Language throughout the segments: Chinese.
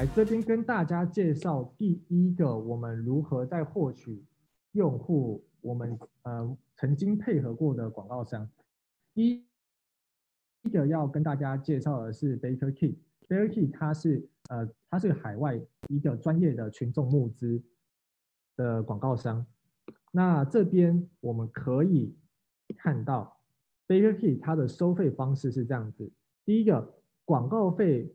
来这边跟大家介绍第一个，我们如何在获取用户，我们呃曾经配合过的广告商。一一个要跟大家介绍的是 Baker Key。Baker Key 它是呃它是海外一个专业的群众募资的广告商。那这边我们可以看到 Baker Key 它的收费方式是这样子：第一个广告费。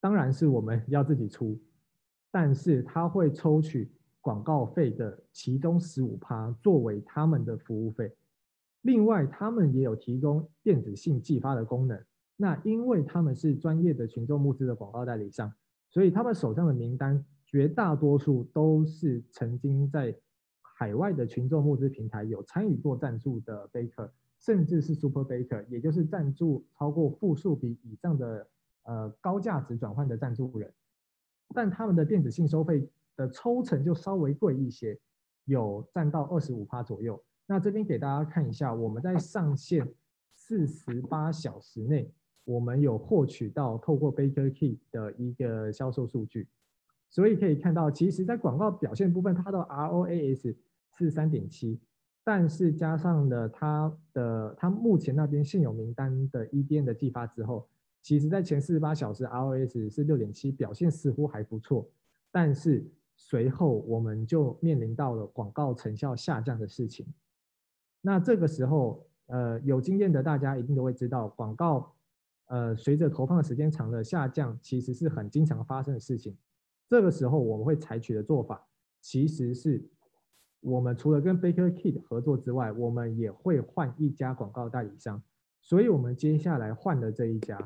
当然是我们要自己出，但是他会抽取广告费的其中十五趴作为他们的服务费。另外，他们也有提供电子信寄发的功能。那因为他们是专业的群众募资的广告代理商，所以他们手上的名单绝大多数都是曾经在海外的群众募资平台有参与过赞助的 Baker，甚至是 Super Baker，也就是赞助超过复数笔以上的。呃，高价值转换的赞助人，但他们的电子信收费的抽成就稍微贵一些，有占到二十五趴左右。那这边给大家看一下，我们在上线四十八小时内，我们有获取到透过 Baker Key 的一个销售数据，所以可以看到，其实在广告表现部分，它的 ROAS 是三点七，但是加上了它的它目前那边现有名单的 EDM 的寄发之后。其实，在前四十八小时，ROS 是六点七，表现似乎还不错。但是随后我们就面临到了广告成效下降的事情。那这个时候，呃，有经验的大家一定都会知道，广告，呃，随着投放的时间长了下降，其实是很经常发生的事情。这个时候我们会采取的做法，其实是我们除了跟 Baker Kid 合作之外，我们也会换一家广告代理商。所以我们接下来换的这一家。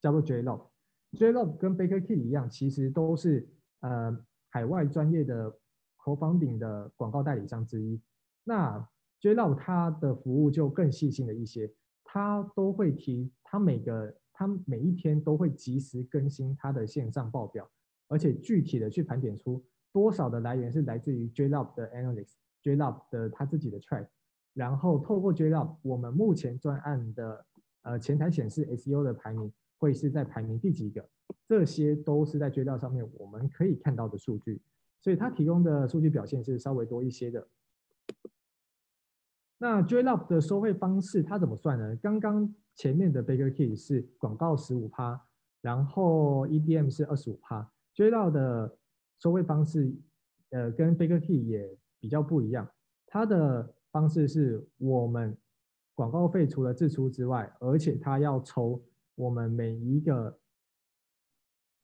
叫做 JLog，JLog 跟 Baker Key 一样，其实都是呃海外专业的 co-founding 的广告代理商之一。那 JLog 它的服务就更细心了一些，它都会提，它每个它每一天都会及时更新它的线上报表，而且具体的去盘点出多少的来源是来自于 JLog 的 Analytics，JLog 的他自己的 Track，然后透过 JLog 我们目前专案的呃前台显示 SEO 的排名。会是在排名第几个？这些都是在 JLog 上面我们可以看到的数据，所以它提供的数据表现是稍微多一些的。那 JLog 的收费方式它怎么算呢？刚刚前面的 Baker Key 是广告十五趴，然后 EDM 是二十五趴。JLog 的收费方式，呃，跟 Baker Key 也比较不一样。它的方式是我们广告费除了支出之外，而且它要抽。我们每一个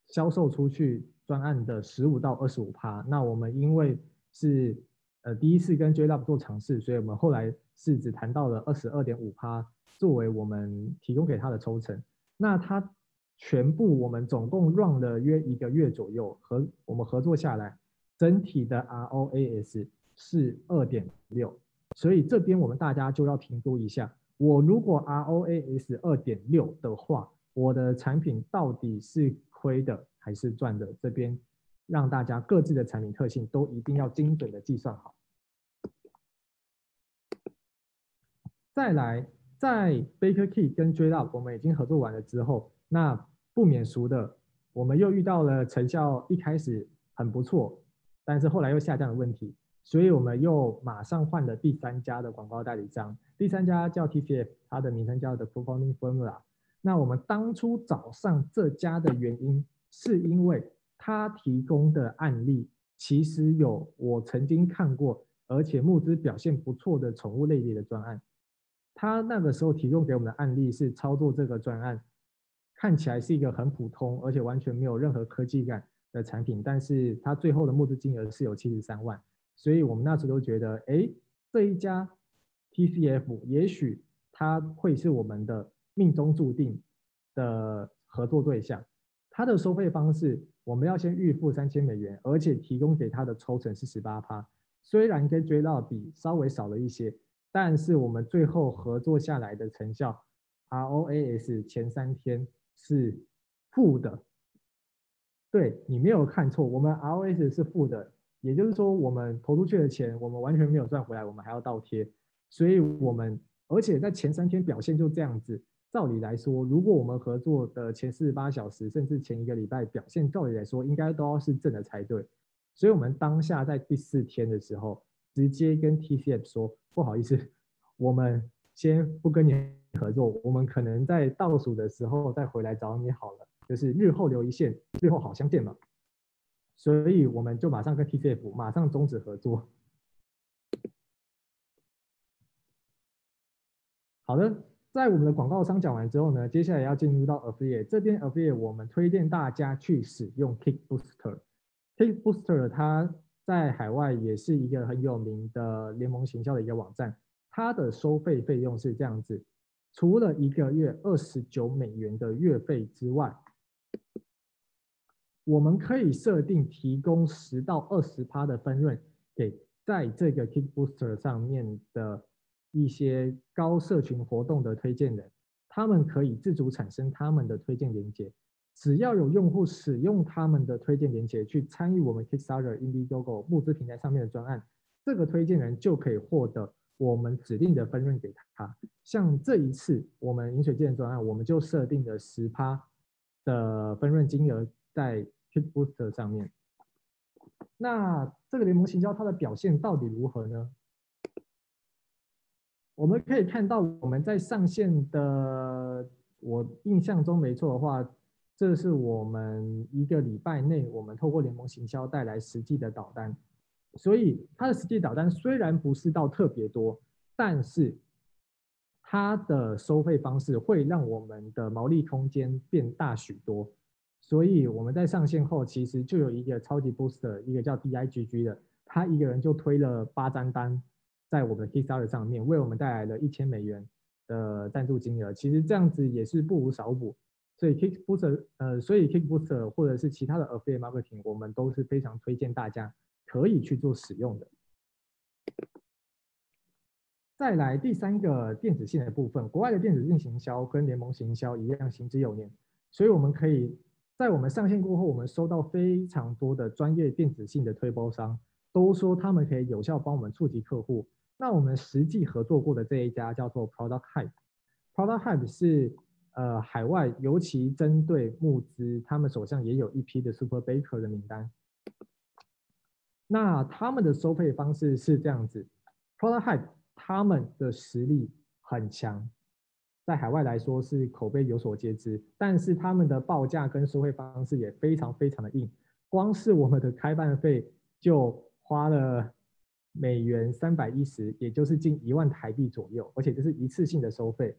销售出去专案的十五到二十五趴，那我们因为是呃第一次跟 jlob 做尝试，所以我们后来是只谈到了二十二点五趴作为我们提供给他的抽成。那他全部我们总共 run 了约一个月左右，和我们合作下来，整体的 ROAS 是二点六，所以这边我们大家就要评估一下。我如果 ROAS 二点六的话，我的产品到底是亏的还是赚的？这边让大家各自的产品特性都一定要精准的计算好。再来，在 Baker Key 跟 JLog 我们已经合作完了之后，那不免俗的，我们又遇到了成效一开始很不错，但是后来又下降的问题。所以我们又马上换了第三家的广告代理商，第三家叫 TCF，它的名称叫 The Co-Founding Formula。那我们当初找上这家的原因，是因为他提供的案例其实有我曾经看过，而且募资表现不错的宠物类别的专案。他那个时候提供给我们的案例是操作这个专案，看起来是一个很普通，而且完全没有任何科技感的产品，但是他最后的募资金额是有七十三万。所以我们那时候都觉得，哎，这一家 TCF 也许他会是我们的命中注定的合作对象。他的收费方式，我们要先预付三千美元，而且提供给他的抽成是十八趴。虽然跟 jlo 比稍微少了一些，但是我们最后合作下来的成效，ROAS 前三天是负的。对，你没有看错，我们 ROAS 是负的。也就是说，我们投出去的钱，我们完全没有赚回来，我们还要倒贴。所以，我们而且在前三天表现就这样子，照理来说，如果我们合作的前四十八小时，甚至前一个礼拜表现，照理来说应该都要是正的才对。所以，我们当下在第四天的时候，直接跟 TCF 说，不好意思，我们先不跟你合作，我们可能在倒数的时候再回来找你好了，就是日后留一线，日后好相见嘛。所以，我们就马上跟 TCF 马上终止合作。好的，在我们的广告商讲完之后呢，接下来要进入到 Affiliate 这边，Affiliate 我们推荐大家去使用 Kick Booster。Kick Booster 它在海外也是一个很有名的联盟行销的一个网站，它的收费费用是这样子，除了一个月二十九美元的月费之外，我们可以设定提供十到二十趴的分润给在这个 Kick Booster 上面的一些高社群活动的推荐人，他们可以自主产生他们的推荐链接。只要有用户使用他们的推荐链接去参与我们 Kickstarter、Indiegogo 募资平台上面的专案，这个推荐人就可以获得我们指定的分润给他。像这一次我们饮水机的专案，我们就设定了十趴的分润金额在 Kickbooster 上面。那这个联盟行销它的表现到底如何呢？我们可以看到我们在上线的，我印象中没错的话。这是我们一个礼拜内，我们透过联盟行销带来实际的导单，所以它的实际导单虽然不是到特别多，但是它的收费方式会让我们的毛利空间变大许多。所以我们在上线后，其实就有一个超级 booster，一个叫 DIGG 的，他一个人就推了八张单，在我们的 Kickstarter 上面，为我们带来了一千美元的赞助金额。其实这样子也是不无少补。所以 Kick Booster，呃，所以 Kick Booster 或者是其他的 Affiliate Marketing，我们都是非常推荐大家可以去做使用的。再来第三个电子信的部分，国外的电子信行销跟联盟行销一样行之有年，所以我们可以在我们上线过后，我们收到非常多的专业电子信的推播商，都说他们可以有效帮我们触及客户。那我们实际合作过的这一家叫做 Product Hype，Product Hype 是。呃，海外尤其针对募资，他们手上也有一批的 Super Baker 的名单。那他们的收费方式是这样子，Product Hype 他们的实力很强，在海外来说是口碑有所皆知，但是他们的报价跟收费方式也非常非常的硬，光是我们的开办费就花了美元三百一十，也就是近一万台币左右，而且这是一次性的收费。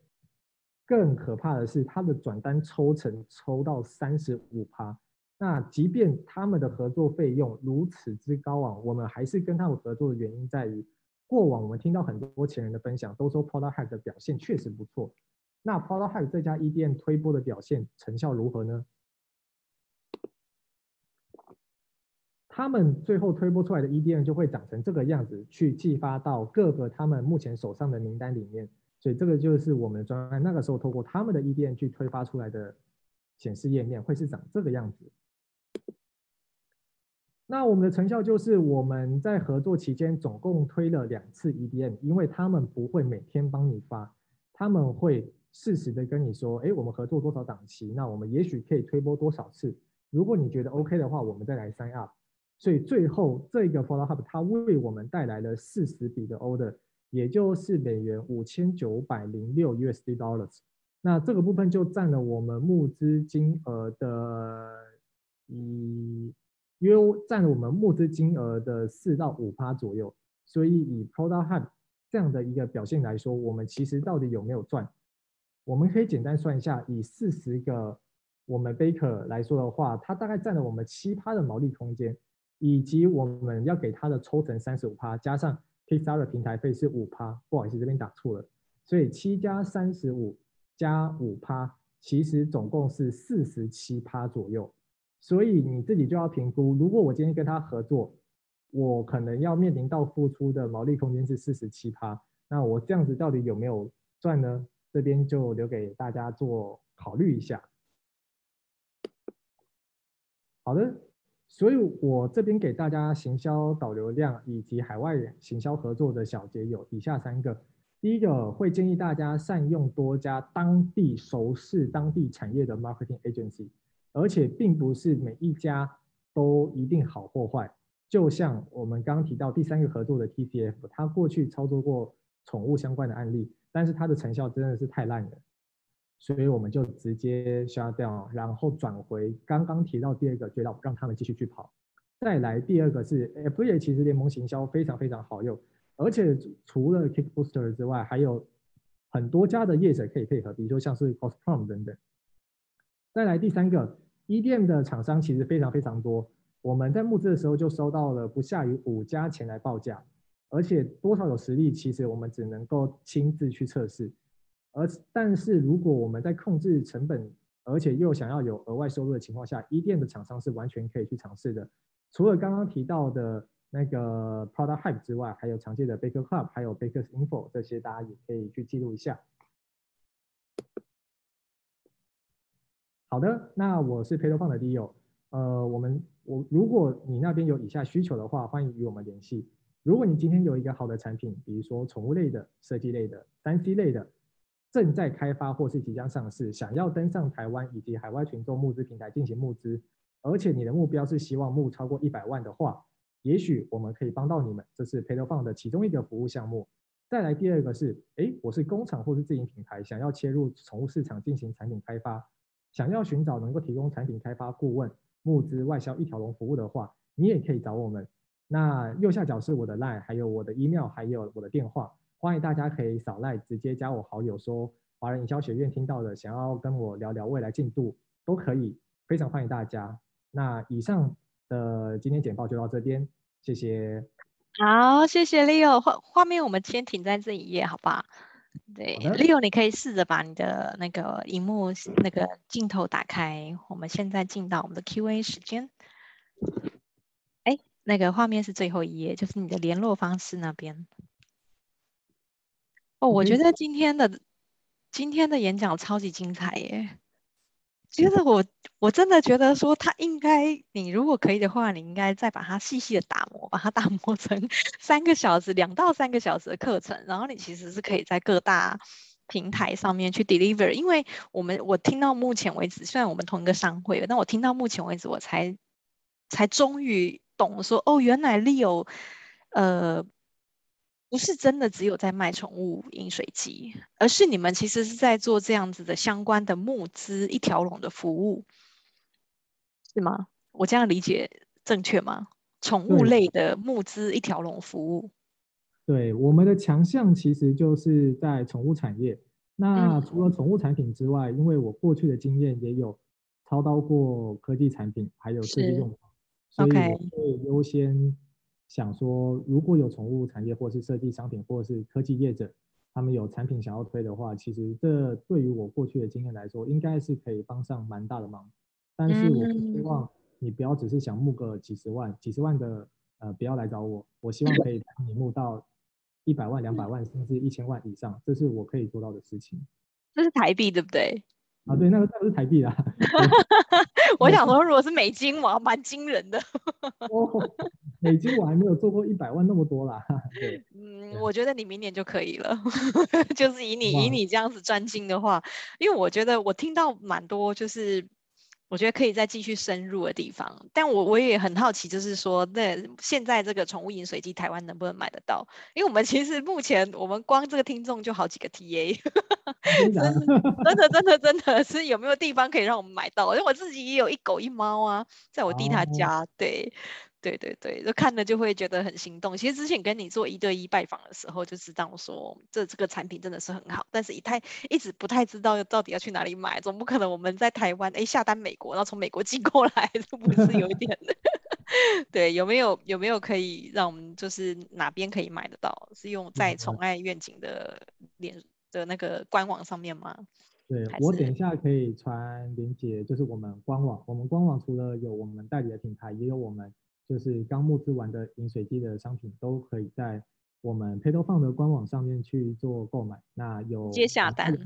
更可怕的是，他的转单抽成抽到三十五趴。那即便他们的合作费用如此之高昂，我们还是跟他们合作的原因在于，过往我们听到很多前人的分享，都说 Product Hack 的表现确实不错。那 Product Hype 这家 EDM 推播的表现成效如何呢？他们最后推播出来的 EDM 就会长成这个样子，去寄发到各个他们目前手上的名单里面。所以这个就是我们的专案，那个时候透过他们的 EDM 去推发出来的显示页面，会是长这个样子。那我们的成效就是我们在合作期间总共推了两次 EDM，因为他们不会每天帮你发，他们会适时的跟你说，哎，我们合作多少档期，那我们也许可以推播多少次。如果你觉得 OK 的话，我们再来 sign up。所以最后这个 follow up 它为我们带来了四十笔的 order。也就是美元五千九百零六 USD dollars，那这个部分就占了我们募资金额的，以约占了我们募资金额的四到五趴左右。所以以 Product hub 这样的一个表现来说，我们其实到底有没有赚？我们可以简单算一下，以四十个我们 Baker 来说的话，它大概占了我们七趴的毛利空间，以及我们要给它的抽成三十五趴，加上。Kickstarter 的平台费是五趴，不好意思，这边打错了，所以七加三十五加五趴，其实总共是四十七趴左右。所以你自己就要评估，如果我今天跟他合作，我可能要面临到付出的毛利空间是四十七趴，那我这样子到底有没有赚呢？这边就留给大家做考虑一下。好的。所以，我这边给大家行销导流量以及海外行销合作的小结有以下三个：第一个会建议大家善用多家当地熟识当地产业的 marketing agency，而且并不是每一家都一定好或坏。就像我们刚刚提到第三个合作的 TCF，他过去操作过宠物相关的案例，但是它的成效真的是太烂了，所以我们就直接 shut down，然后转回刚刚提到第二个，渠道让他们继续去跑。再来第二个是 Affiliate，其实联盟行销非常非常好用，而且除了 Kickbooster 之外，还有很多家的业者可以配合，比如说像是 Costprom 等等。再来第三个，EDM 的厂商其实非常非常多。我们在募资的时候就收到了不下于五家前来报价，而且多少有实力，其实我们只能够亲自去测试。而但是如果我们在控制成本，而且又想要有额外收入的情况下一店的厂商是完全可以去尝试的。除了刚刚提到的那个 Product Hype 之外，还有常见的 Baker Club，还有 Baker's Info 这些，大家也可以去记录一下。好的，那我是 PayToFun 的 Leo，呃，我们。我如果你那边有以下需求的话，欢迎与我们联系。如果你今天有一个好的产品，比如说宠物类的、设计类的、三 C 类的，正在开发或是即将上市，想要登上台湾以及海外群众募资平台进行募资，而且你的目标是希望募超过一百万的话，也许我们可以帮到你们。这是 PayToFun 的其中一个服务项目。再来第二个是，哎，我是工厂或是自营品牌，想要切入宠物市场进行产品开发，想要寻找能够提供产品开发顾问。募资外销一条龙服务的话，你也可以找我们。那右下角是我的 line，还有我的 email，还有我的电话。欢迎大家可以扫 line 直接加我好友，说华人营销学院听到的，想要跟我聊聊未来进度都可以，非常欢迎大家。那以上的今天简报就到这边，谢谢。好，谢谢 Leo。画画面我们先停在这一页，好不好？对，Leo，你可以试着把你的那个荧幕那个镜头打开。我们现在进到我们的 Q&A 时间。哎，那个画面是最后一页，就是你的联络方式那边。哦，我觉得今天的今天的演讲超级精彩耶。其实我我真的觉得说，他应该，你如果可以的话，你应该再把它细细的打磨，把它打磨成 三个小时、两到三个小时的课程，然后你其实是可以在各大平台上面去 deliver。因为我们我听到目前为止，虽然我们同一个商会，但我听到目前为止，我才才终于懂说，哦，原来 Leo，呃。不是真的只有在卖宠物饮水机，而是你们其实是在做这样子的相关的募资一条龙的服务，是吗？我这样理解正确吗？宠物类的募资一条龙服务。对，我们的强项其实就是在宠物产业。那除了宠物产品之外，嗯、因为我过去的经验也有操刀过科技产品，还有设计用，所以我会优先。想说，如果有宠物产业，或是设计商品，或者是科技业者，他们有产品想要推的话，其实这对于我过去的经验来说，应该是可以帮上蛮大的忙。但是我希望你不要只是想募个几十万、几十万的，呃，不要来找我。我希望可以帮你募到一百万、两百万，甚至一千万以上，这是我可以做到的事情。这是台币，对不对？啊，对，那个那个是台币啦。我想说，如果是美金，哇，蛮惊人的。哦，美金我还没有做过一百万那么多啦。对，嗯，我觉得你明年就可以了。就是以你以你这样子专精的话，因为我觉得我听到蛮多，就是。我觉得可以再继续深入的地方，但我我也很好奇，就是说，那现在这个宠物饮水机台湾能不能买得到？因为我们其实目前我们光这个听众就好几个 TA，真的 真的真的真的是有没有地方可以让我们买到？因为我自己也有一狗一猫啊，在我弟他家，哦、对。对对对，就看了就会觉得很心动。其实之前跟你做一对一拜访的时候，就知道说这这个产品真的是很好，但是一太一直不太知道到底要去哪里买，总不可能我们在台湾哎下单美国，然后从美国寄过来，是不是有一点？对，有没有有没有可以让我们就是哪边可以买得到？是用在宠爱愿景的脸的那个官网上面吗？对，我等一下可以传链接，就是我们官网。我们官网除了有我们代理的品牌，也有我们。就是刚募资完的饮水机的商品都可以在我们 PayToFun 的官网上面去做购买。那有接下单，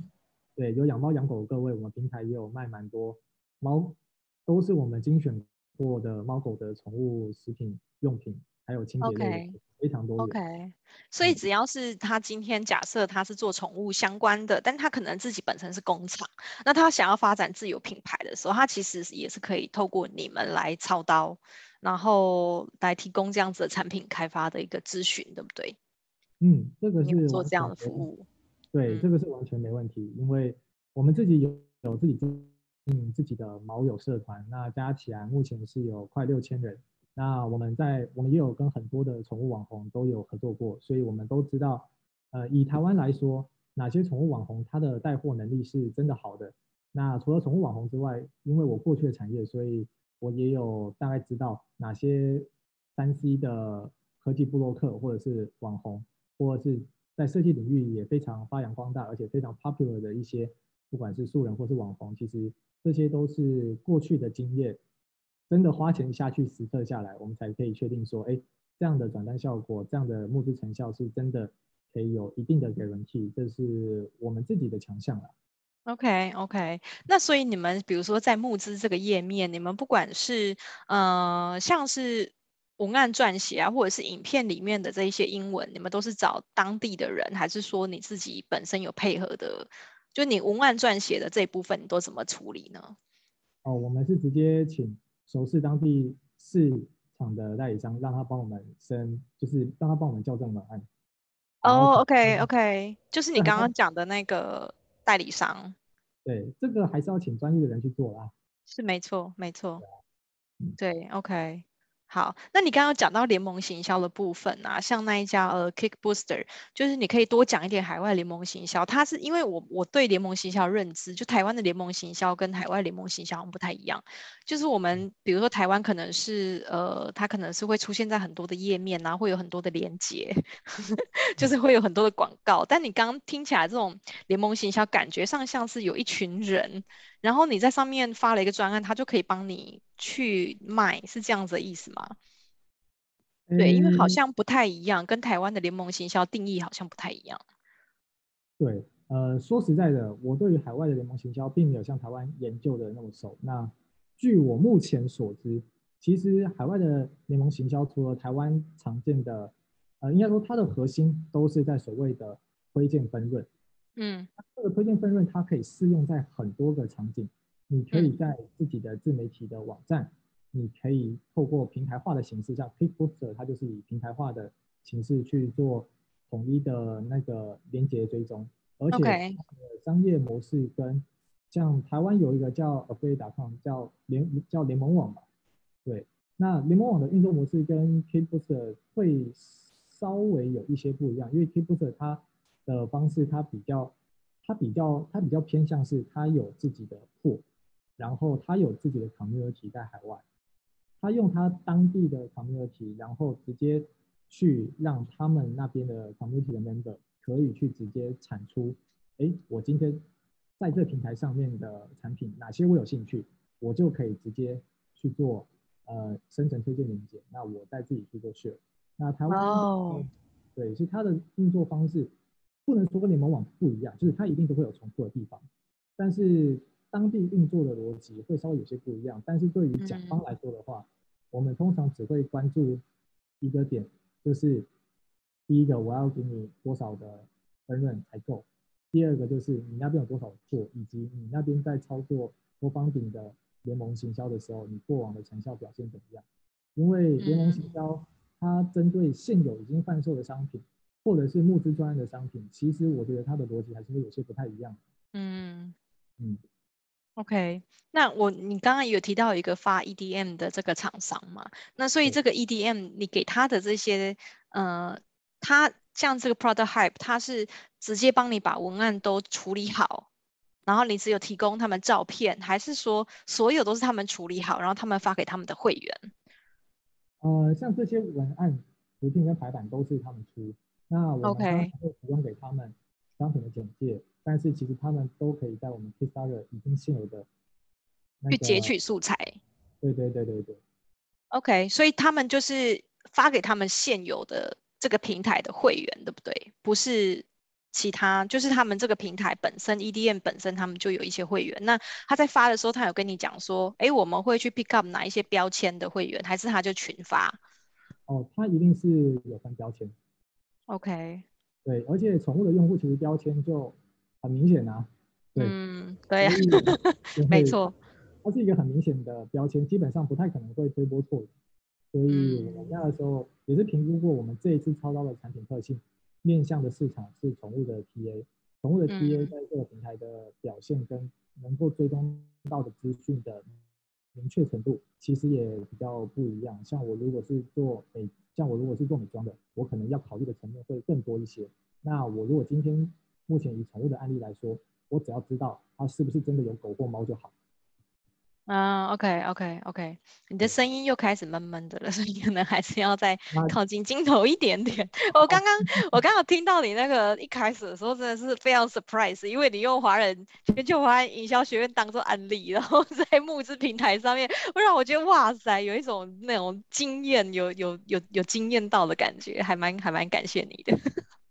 对，有养猫养狗的各位，我们平台也有卖蛮多猫，都是我们精选过的猫狗的宠物食品用品，还有清洁类的。Okay. 非常多元。OK，所以只要是他今天假设他是做宠物相关的，嗯、但他可能自己本身是工厂，那他想要发展自有品牌的时候，他其实也是可以透过你们来操刀，然后来提供这样子的产品开发的一个咨询，对不对？嗯，这个是做这样的服务。对，嗯、这个是完全没问题，因为我们自己有有自己经营自己的毛友社团，那加起来目前是有快六千人。那我们在我们也有跟很多的宠物网红都有合作过，所以我们都知道，呃，以台湾来说，哪些宠物网红它的带货能力是真的好的。那除了宠物网红之外，因为我过去的产业，所以我也有大概知道哪些三 C 的科技布洛克或者是网红，或者是在设计领域也非常发扬光大，而且非常 popular 的一些，不管是素人或是网红，其实这些都是过去的经验。真的花钱下去实测下来，我们才可以确定说，哎，这样的转单效果，这样的募资成效是真的可以有一定的 guarantee，这是我们自己的强项了。OK OK，那所以你们比如说在募资这个页面，你们不管是呃像是文案撰写啊，或者是影片里面的这一些英文，你们都是找当地的人，还是说你自己本身有配合的？就你文案撰写的这一部分，你都怎么处理呢？哦，我们是直接请。熟悉当地市场的代理商，让他帮我们申，就是让他帮我们校正文案。哦、oh，OK OK，就是你刚刚讲的那个代理商。对，这个还是要请专业的人去做啦。是没错，没错。对，OK。好，那你刚刚讲到联盟行销的部分啊，像那一家呃 Kick Booster，就是你可以多讲一点海外联盟行销。它是因为我我对联盟行销认知，就台湾的联盟行销跟海外联盟行销不太一样。就是我们比如说台湾可能是呃，它可能是会出现在很多的页面，然后会有很多的连接，就是会有很多的广告。但你刚刚听起来这种联盟行销，感觉上像是有一群人。然后你在上面发了一个专案，他就可以帮你去卖，是这样子的意思吗？嗯、对，因为好像不太一样，跟台湾的联盟行销定义好像不太一样。对，呃，说实在的，我对于海外的联盟行销并没有像台湾研究的那么熟。那据我目前所知，其实海外的联盟行销除了台湾常见的，呃，应该说它的核心都是在所谓的推荐分润。嗯，这个推荐分润它可以适用在很多个场景。你可以在自己的自媒体的网站，嗯、你可以透过平台化的形式，像 Kickbooster，它就是以平台化的形式去做统一的那个连接追踪，而且商业模式跟像台湾有一个叫 Affiliate.com，叫联叫联盟网吧，对，那联盟网的运作模式跟 Kickbooster 会稍微有一些不一样，因为 Kickbooster 它的方式，它比较，它比较，它比较偏向是，它有自己的货，然后它有自己的 community 在海外，它用它当地的 community，然后直接去让他们那边的 community 的 member 可以去直接产出，哎，我今天在这平台上面的产品哪些我有兴趣，我就可以直接去做呃生成推荐链接，那我再自己去做 share。那台湾，oh. 对，是它的运作方式。不能说跟联盟网不一样，就是它一定都会有重复的地方，但是当地运作的逻辑会稍微有些不一样。但是对于甲方来说的话，嗯、我们通常只会关注一个点，就是第一个我要给你多少的分润才够，第二个就是你那边有多少做，以及你那边在操作多方顶的联盟行销的时候，你过往的成效表现怎么样？因为联盟行销它针对现有已经贩售的商品。或者是募资专案的商品，其实我觉得它的逻辑还是会有些不太一样。嗯嗯，OK，那我你刚刚有提到一个发 EDM 的这个厂商嘛？那所以这个 EDM 你给他的这些，呃，他像这个 Product Hype，他是直接帮你把文案都处理好，然后你只有提供他们照片，还是说所有都是他们处理好，然后他们发给他们的会员？呃，像这些文案、图片跟排版都是他们出。那我们会提供给他们商品的简介.但是其实他们都可以在我们 Kickstarter 已经现有的去截取素材。对对对对对。OK，所以他们就是发给他们现有的这个平台的会员，对不对？不是其他，就是他们这个平台本身 EDM 本身他们就有一些会员。那他在发的时候，他有跟你讲说，哎，我们会去 pick up 哪一些标签的会员，还是他就群发？哦，他一定是有分标签。OK。对，而且宠物的用户其实标签就很明显啊。对，嗯，对呀、啊，没错。它是一个很明显的标签，基本上不太可能会推波错误。所以我们那个时候也是评估过，我们这一次操刀的产品特性，面向的市场是宠物的 TA，宠物的 TA 在这个平台的表现跟能够追踪到的资讯的明确程度，其实也比较不一样。像我如果是做美，像我如果是做美妆的，我可能要考虑的层面会更多一些。那我如果今天目前以宠物的案例来说，我只要知道它是不是真的有狗或猫就好。啊、uh，OK，OK，OK，okay, okay, okay. 你的声音又开始闷闷的了，所以可能还是要再靠近镜头一点点。我刚刚，我刚刚听到你那个一开始的时候，真的是非常 surprise，因为你用华人全球华人营销学院当做案例，然后在 募资平台上面，会让我觉得哇塞，有一种那种惊艳，有有有有惊艳到的感觉，还蛮还蛮感谢你的。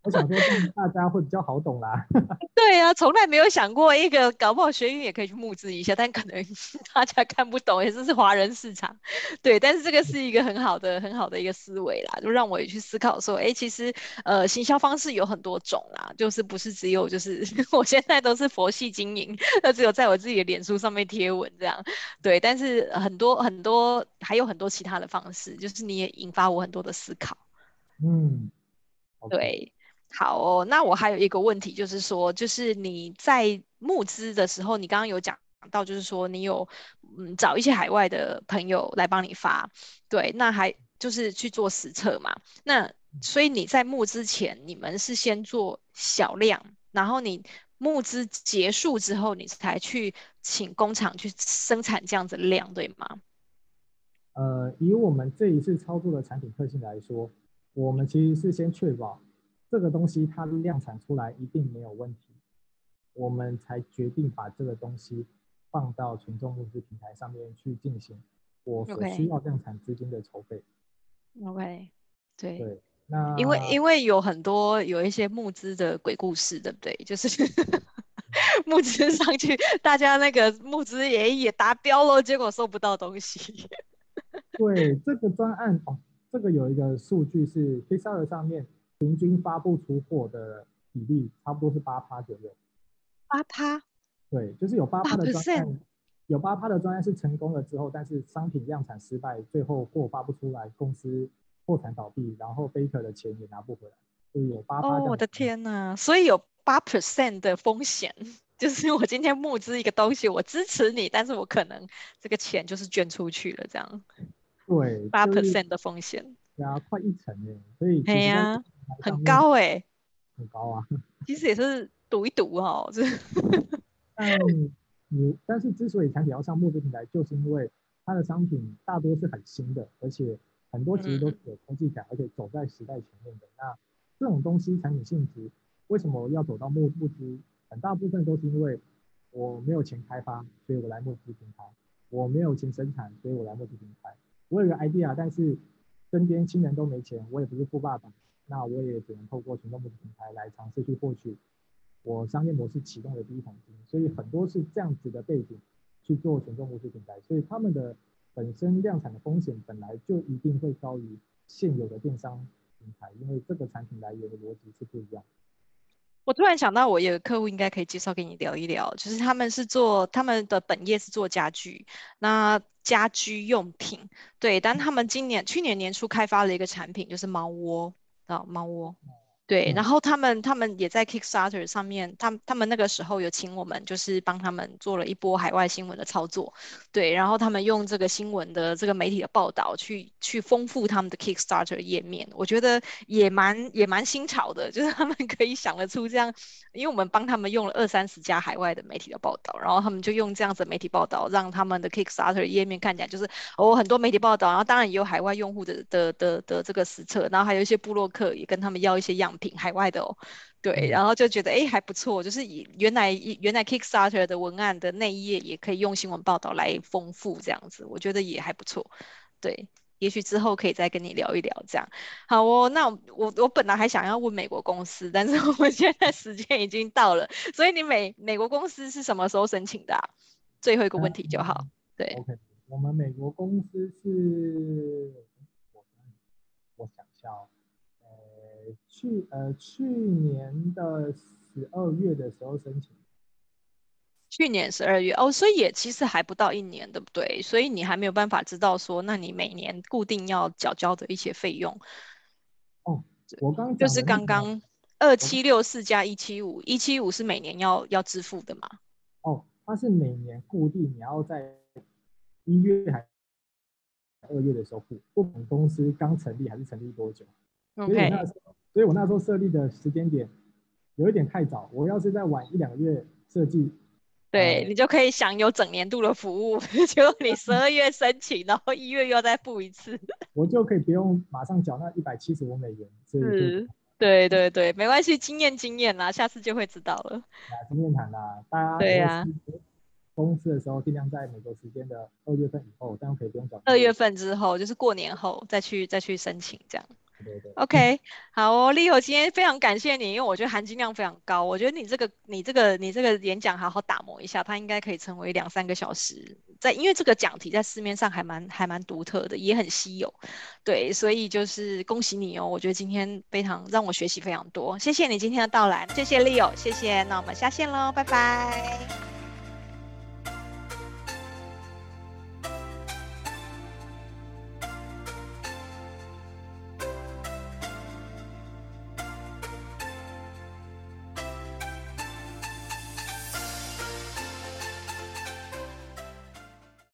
我想说，大家会比较好懂啦。对啊，从来没有想过一个搞不好学员也可以去募资一下，但可能 大家看不懂，也是是华人市场。对，但是这个是一个很好的、很好的一个思维啦，就让我也去思考说，哎，其实呃，行销方式有很多种啦，就是不是只有就是 我现在都是佛系经营，那只有在我自己的脸书上面贴文这样。对，但是很多很多还有很多其他的方式，就是你也引发我很多的思考。嗯，对。好哦，那我还有一个问题，就是说，就是你在募资的时候，你刚刚有讲到，就是说你有嗯找一些海外的朋友来帮你发，对，那还就是去做实测嘛。那所以你在募资前，你们是先做小量，然后你募资结束之后，你才去请工厂去生产这样子量，对吗？呃，以我们这一次操作的产品特性来说，我们其实是先确保。这个东西它量产出来一定没有问题，我们才决定把这个东西放到群众募资平台上面去进行我所需要量产资金的筹备。OK，对对，那因为因为有很多有一些募资的鬼故事，对不对？就是 募资上去，大家那个募资也也达标了，结果收不到东西。对，这个专案哦，这个有一个数据是 Kickstarter 上面。平均发布出货的比例差不多是八趴左右。八趴？对，就是有八趴的专案，有八趴的专案是成功了之后，但是商品量产失败，最后货发不出来，公司破产倒闭，然后 Baker 的钱也拿不回来，所以有八趴。哦，我的天呐，所以有八 percent 的风险，就是我今天募资一个东西，我支持你，但是我可能这个钱就是捐出去了，这样。对，八 percent 的风险。对啊，快一成耶，所以。对呀。很高哎、欸，很高啊！其实也是赌一赌哈、哦，这。但你但是之所以产品要上募资平台，就是因为它的商品大多是很新的，而且很多其实都是有科技感，而且走在时代前面的。那这种东西产品性质，为什么要走到募募资？很大部分都是因为我没有钱开发，所以我来募资平台；我没有钱生产，所以我来募资平台。我有个 idea，但是身边亲人都没钱，我也不是富爸爸。那我也只能透过群众募资平台来尝试去获取我商业模式启动的第一桶金，所以很多是这样子的背景去做群众募资平台，所以他们的本身量产的风险本来就一定会高于现有的电商平台，因为这个产品来源的逻辑是不一样。我突然想到，我有个客户应该可以介绍给你聊一聊，就是他们是做他们的本业是做家具，那家居用品对，但他们今年去年年初开发了一个产品，就是猫窝。啊，猫窝。对，然后他们他们也在 Kickstarter 上面，他们他们那个时候有请我们，就是帮他们做了一波海外新闻的操作，对，然后他们用这个新闻的这个媒体的报道去去丰富他们的 Kickstarter 页面，我觉得也蛮也蛮新潮的，就是他们 可以想得出这样，因为我们帮他们用了二三十家海外的媒体的报道，然后他们就用这样子的媒体报道，让他们的 Kickstarter 页面看起来就是哦很多媒体报道，然后当然也有海外用户的的的的，的这个实测，然后还有一些部落客也跟他们要一些样。品海外的哦，对，然后就觉得哎还不错，就是以原来原来 Kickstarter 的文案的那一页也可以用新闻报道来丰富这样子，我觉得也还不错。对，也许之后可以再跟你聊一聊这样。好哦，那我我本来还想要问美国公司，但是我们现在时间已经到了，所以你美美国公司是什么时候申请的啊？最后一个问题就好。对，嗯，OK，我们美国公司是。去呃去年的十二月的时候申请。去年十二月哦，所以也其实还不到一年，对不对？所以你还没有办法知道说，那你每年固定要缴交的一些费用。哦，我刚就是刚刚二七六四加一七五，一七五是每年要要支付的吗？哦，它是每年固定，你要在一月还二月的时候付，不管公司刚成立还是成立多久。OK，那时候，所以我那时候设立的时间点有一点太早，我要是再晚一两个月设计。对，你就可以享有整年度的服务，就你十二月申请，然后一月又要再付一次，我就可以不用马上缴那一百七十五美元。是，对对对，没关系，经验经验啦，下次就会知道了。啊，经验谈啦，大家对呀，公司的时候尽量在美国时间的二月份以后，这样可以不用缴。二月份之后就是过年后再去再去申请这样。OK，好哦，Leo，今天非常感谢你，因为我觉得含金量非常高。我觉得你这个、你这个、你这个演讲好好打磨一下，它应该可以成为两三个小时。在因为这个讲题在市面上还蛮还蛮独特的，也很稀有。对，所以就是恭喜你哦，我觉得今天非常让我学习非常多。谢谢你今天的到来，谢谢 Leo，谢谢。那我们下线喽，拜拜。